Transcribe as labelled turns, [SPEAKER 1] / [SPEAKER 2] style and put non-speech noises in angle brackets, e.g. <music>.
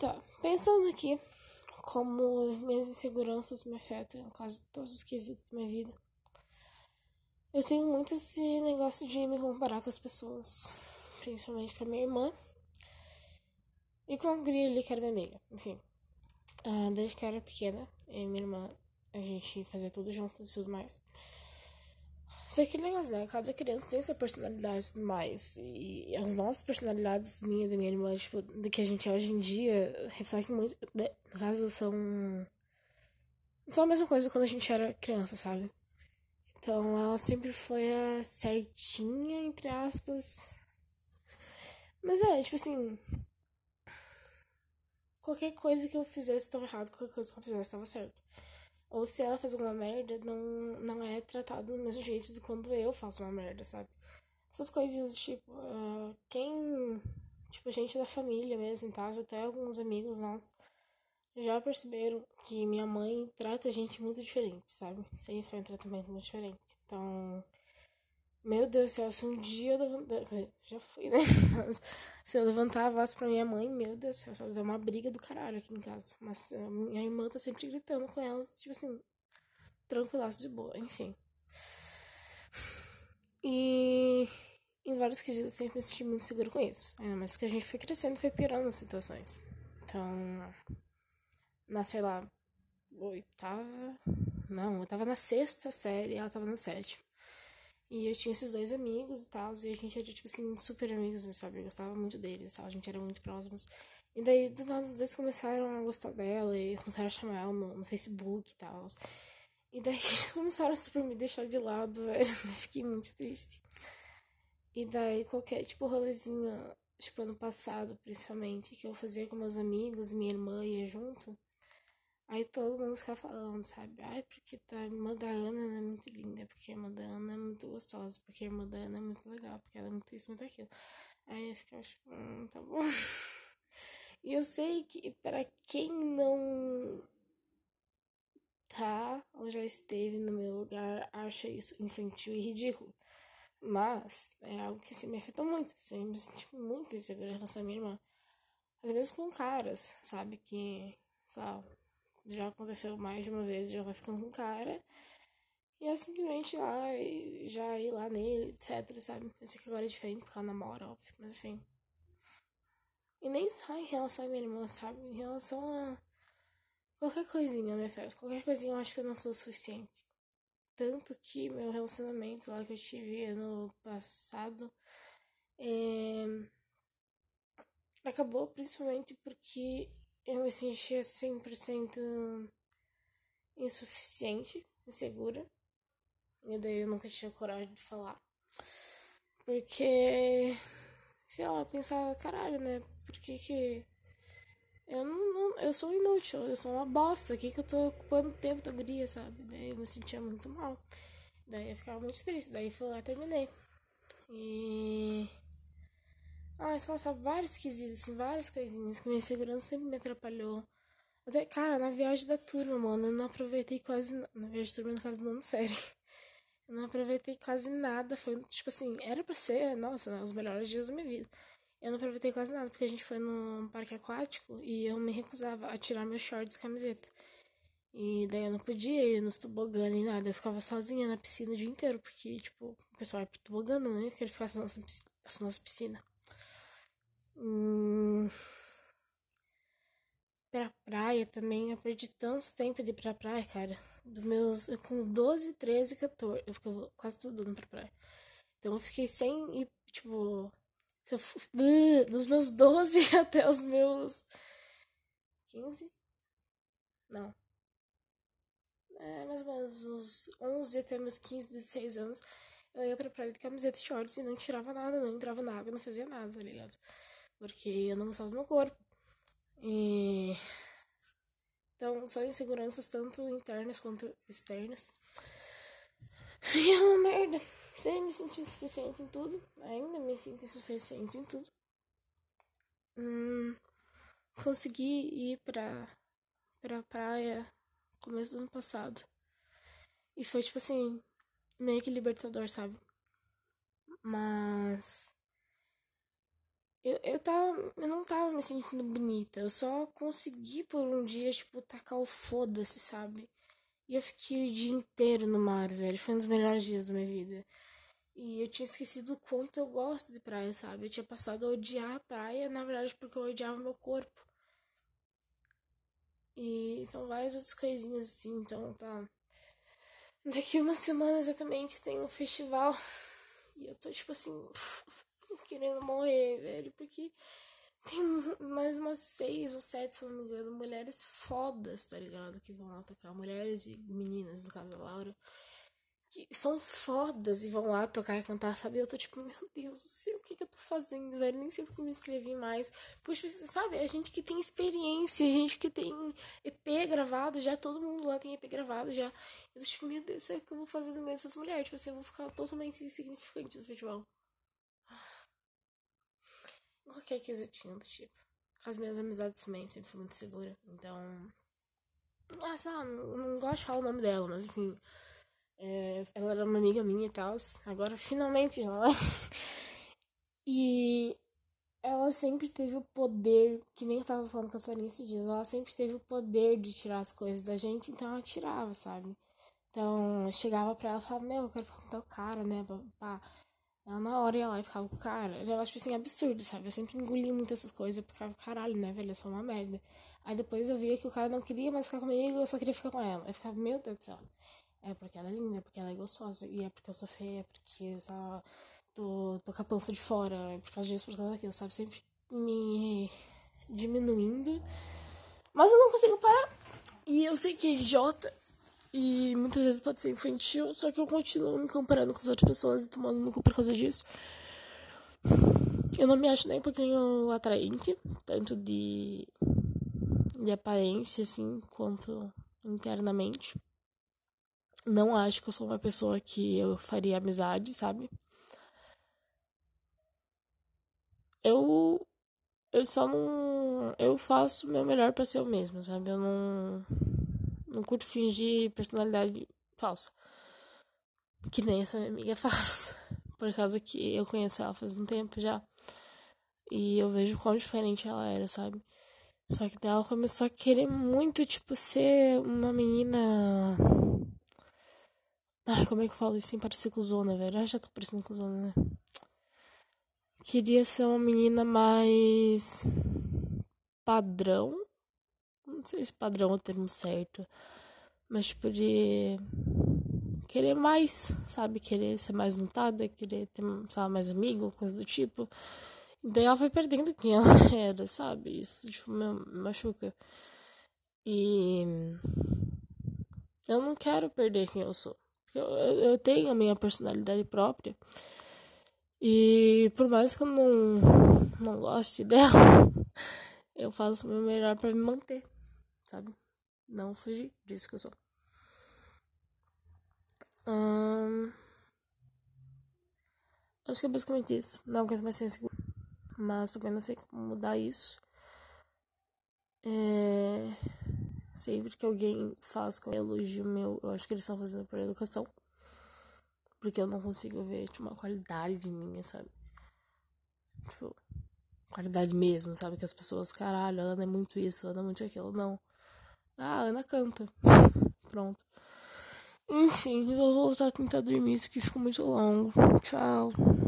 [SPEAKER 1] Tá, pensando aqui como as minhas inseguranças me afetam em quase todos os quesitos da minha vida. Eu tenho muito esse negócio de me comparar com as pessoas, principalmente com a minha irmã e com a guria ali que era minha amiga. Enfim, uh, desde que eu era pequena, eu e minha irmã, a gente fazia tudo junto e tudo mais. Só que negócio, né? Cada criança tem sua personalidade e tudo mais. E as nossas personalidades, minha da minha irmã, tipo, do que a gente é hoje em dia, refletem muito. Né? No caso, são. São a mesma coisa quando a gente era criança, sabe? Então ela sempre foi a certinha, entre aspas. Mas é, tipo assim. Qualquer coisa que eu fizesse estava errado, qualquer coisa que eu fizesse estava certo. Ou se ela faz alguma merda, não, não é tratado do mesmo jeito de quando eu faço uma merda, sabe? Essas coisinhas, tipo, uh, quem. Tipo, gente da família mesmo, tá? Até alguns amigos nossos já perceberam que minha mãe trata a gente muito diferente, sabe? Sempre foi um tratamento muito diferente. Então, meu Deus do céu, se um dia eu levantar. Já fui, né? Mas, <laughs> se eu levantar a voz pra minha mãe, meu Deus do céu, só dá uma briga do caralho aqui em casa. Mas a minha irmã tá sempre gritando com elas, tipo assim, tranquilaço de boa, enfim. E em vários quesitos eu sempre me senti muito seguro com isso. É, mas que a gente foi crescendo foi piorando as situações. Então, na, sei lá, oitava. Não, eu tava na sexta série, ela tava na sétima. E eu tinha esses dois amigos e tal, e a gente era, tipo assim, super amigos, sabe? Eu gostava muito deles e tal, a gente era muito próximos. E daí, do nada, os dois começaram a gostar dela e começaram a chamar ela no, no Facebook e tal. E daí <laughs> eles começaram a super me deixar de lado, <laughs> velho. Eu fiquei muito triste. E daí, qualquer, tipo, rolezinho, tipo, ano passado, principalmente, que eu fazia com meus amigos, minha irmã ia junto. Aí todo mundo fica falando, sabe? Ai, porque tá, a irmã da Ana é muito linda, porque a irmã da Ana é muito gostosa, porque a irmã da Ana é muito legal, porque ela é muito isso, muito aquilo. Aí eu ficava tipo, hum, tá bom. <laughs> e eu sei que para quem não tá ou já esteve no meu lugar, acha isso infantil e ridículo. Mas é algo que se me afetou muito. Assim, eu me senti muito insegura em relação à minha irmã. Às vezes com caras, sabe? Que, sabe? Já aconteceu mais de uma vez de ela ficando com o cara. E eu simplesmente lá, e já ir lá nele, etc, sabe? Eu sei que agora é diferente porque ela namora, óbvio, mas enfim. E nem só em relação à minha irmã, sabe? Em relação a qualquer coisinha, minha fé. Qualquer coisinha eu acho que eu não sou o suficiente. Tanto que meu relacionamento lá que eu tive ano passado é... acabou principalmente porque eu me sentia 100% insuficiente, insegura. E daí eu nunca tinha coragem de falar. Porque, sei lá, eu pensava, caralho, né? Por que que. Eu não, não, Eu sou inútil, eu sou uma bosta. Aqui que eu tô ocupando tempo da guria, sabe? Daí eu me sentia muito mal. Daí eu ficava muito triste. Daí fui lá terminei. E. Ai, nossa, vários quesitos, assim, várias coisinhas que minha segurança sempre me atrapalhou. Até, cara, na viagem da turma, mano, eu não aproveitei quase. Na viagem da turma, no caso do ano <laughs> série. Eu não aproveitei quase nada. Foi, tipo assim, era pra ser, nossa, né, os melhores dias da minha vida. Eu não aproveitei quase nada, porque a gente foi no parque aquático e eu me recusava a tirar meus shorts e camiseta. E daí eu não podia ir nos tobogã nem nada. Eu ficava sozinha na piscina o dia inteiro, porque, tipo, o pessoal ia pro tobogã, né? Eu queria ficar na nossa, nossa piscina. Hum, pra praia também, eu perdi tanto tempo de ir pra praia, cara. Dos meus. Com 12, 13, 14. Eu fico quase tudo dando pra praia. Então eu fiquei sem ir, tipo. Eu, uh, dos meus 12 <laughs> até os meus. 15? Não. É, mais ou menos uns 11 até meus 15, 16 anos. Eu ia pra praia de camiseta e shorts e não tirava nada, não entrava na água, não fazia nada, tá ligado? Porque eu não gostava do meu corpo. E... Então, são inseguranças tanto internas quanto externas. <laughs> E é uma merda. Sem me sentir insuficiente em tudo. Ainda me sinto insuficiente em tudo. Hum, consegui ir pra, pra praia começo do ano passado. E foi tipo assim, meio que libertador, sabe? Mas Eu, eu, tava, eu não tava me sentindo bonita. Eu só consegui por um dia, tipo, tacar o foda-se, sabe? E eu fiquei o dia inteiro no mar, velho. Foi um dos melhores dias da minha vida. E eu tinha esquecido o quanto eu gosto de praia, sabe? Eu tinha passado a odiar a praia, na verdade, porque eu odiava meu corpo. E são várias outras coisinhas assim, então tá. Daqui uma semana exatamente tem um festival. <laughs> E eu tô, tipo assim, <laughs> querendo morrer, velho, porque tem <laughs> mais umas seis ou sete, se não me engano, mulheres fodas, tá ligado? Que vão lá tocar. Mulheres e meninas, no caso da Laura. Que são fodas e vão lá tocar e cantar, sabe? Eu tô tipo, meu Deus do céu, o que, que eu tô fazendo, velho? Nem sei porque me inscrevi mais. Puxa, sabe? A gente que tem experiência, a gente que tem EP gravado já, todo mundo lá tem EP gravado já. Eu tô tipo, meu Deus, o que eu vou fazer no meio dessas mulheres? Tipo assim, eu vou ficar totalmente insignificante no festival qualquer quesitinho do tipo. Com as minhas amizades também, sempre fui muito segura. Então. Ah, sei lá, não, não gosto de falar o nome dela, mas enfim. É, ela era uma amiga minha e tal. Agora finalmente já. <laughs> e ela sempre teve o poder, que nem eu tava falando com a Sarinha esse dia, ela sempre teve o poder de tirar as coisas da gente, então ela tirava, sabe? Então eu chegava pra ela e falava, meu, eu quero falar com tal cara, né? Pá. Ela na hora ia lá e ficava com o cara. Eu acho, tipo assim, absurdo, sabe? Eu sempre engoli muito essas coisas. Eu ficava, caralho, né, velho? Eu sou uma merda. Aí depois eu via que o cara não queria mais ficar comigo, eu só queria ficar com ela. Eu ficava, meu Deus do céu. É porque ela é linda, é porque ela é gostosa. E é porque eu sou feia, é porque eu só tô, tô com a pança de fora. É por causa disso, por causa daquilo, sabe? Sempre me diminuindo. Mas eu não consigo parar. E eu sei que é idiota. E muitas vezes pode ser infantil, só que eu continuo me comparando com as outras pessoas e tomando no cu por causa disso. Eu não me acho nem um pouquinho atraente, tanto de, de aparência, assim, quanto internamente. Não acho que eu sou uma pessoa que eu faria amizade, sabe? Eu. Eu só não. Eu faço o meu melhor para ser eu mesma, sabe? Eu não não curto fingir personalidade falsa. Que nem essa minha amiga <laughs> faz. Por causa que eu conheço ela faz um tempo já. E eu vejo quão diferente ela era, sabe? Só que ela começou a querer muito, tipo, ser uma menina. Ai, como é que eu falo isso sem parecer cuzona, velho? Eu já tô parecendo cuzona, né? Queria ser uma menina mais. padrão não sei se padrão é o termo certo, mas tipo de querer mais, sabe? Querer ser mais notada, querer ter, sabe, mais amigo, coisa do tipo. Daí ela foi perdendo quem ela <laughs> era, sabe? Isso, tipo, me machuca. E eu não quero perder quem eu sou. Eu, eu tenho a minha personalidade própria. E por mais que eu não, não goste <laughs> dela, eu faço o meu melhor para me manter sabe? Não fugir disso que eu sou. Hum... Acho que é basicamente isso. Não aguento mais ser inseguro. Mas também não sei como mudar isso. É... Sempre que alguém faz com elogio meu, eu acho que eles estão fazendo por educação. Porque eu não consigo ver tipo, uma qualidade minha, sabe? Tipo, qualidade mesmo, sabe? Que as pessoas, caralho, Ana é muito isso, Ana é muito aquilo. Não. Ah, Ana canta. <laughs> Pronto. Enfim, vou voltar a tentar dormir, isso que ficou muito longo. Tchau.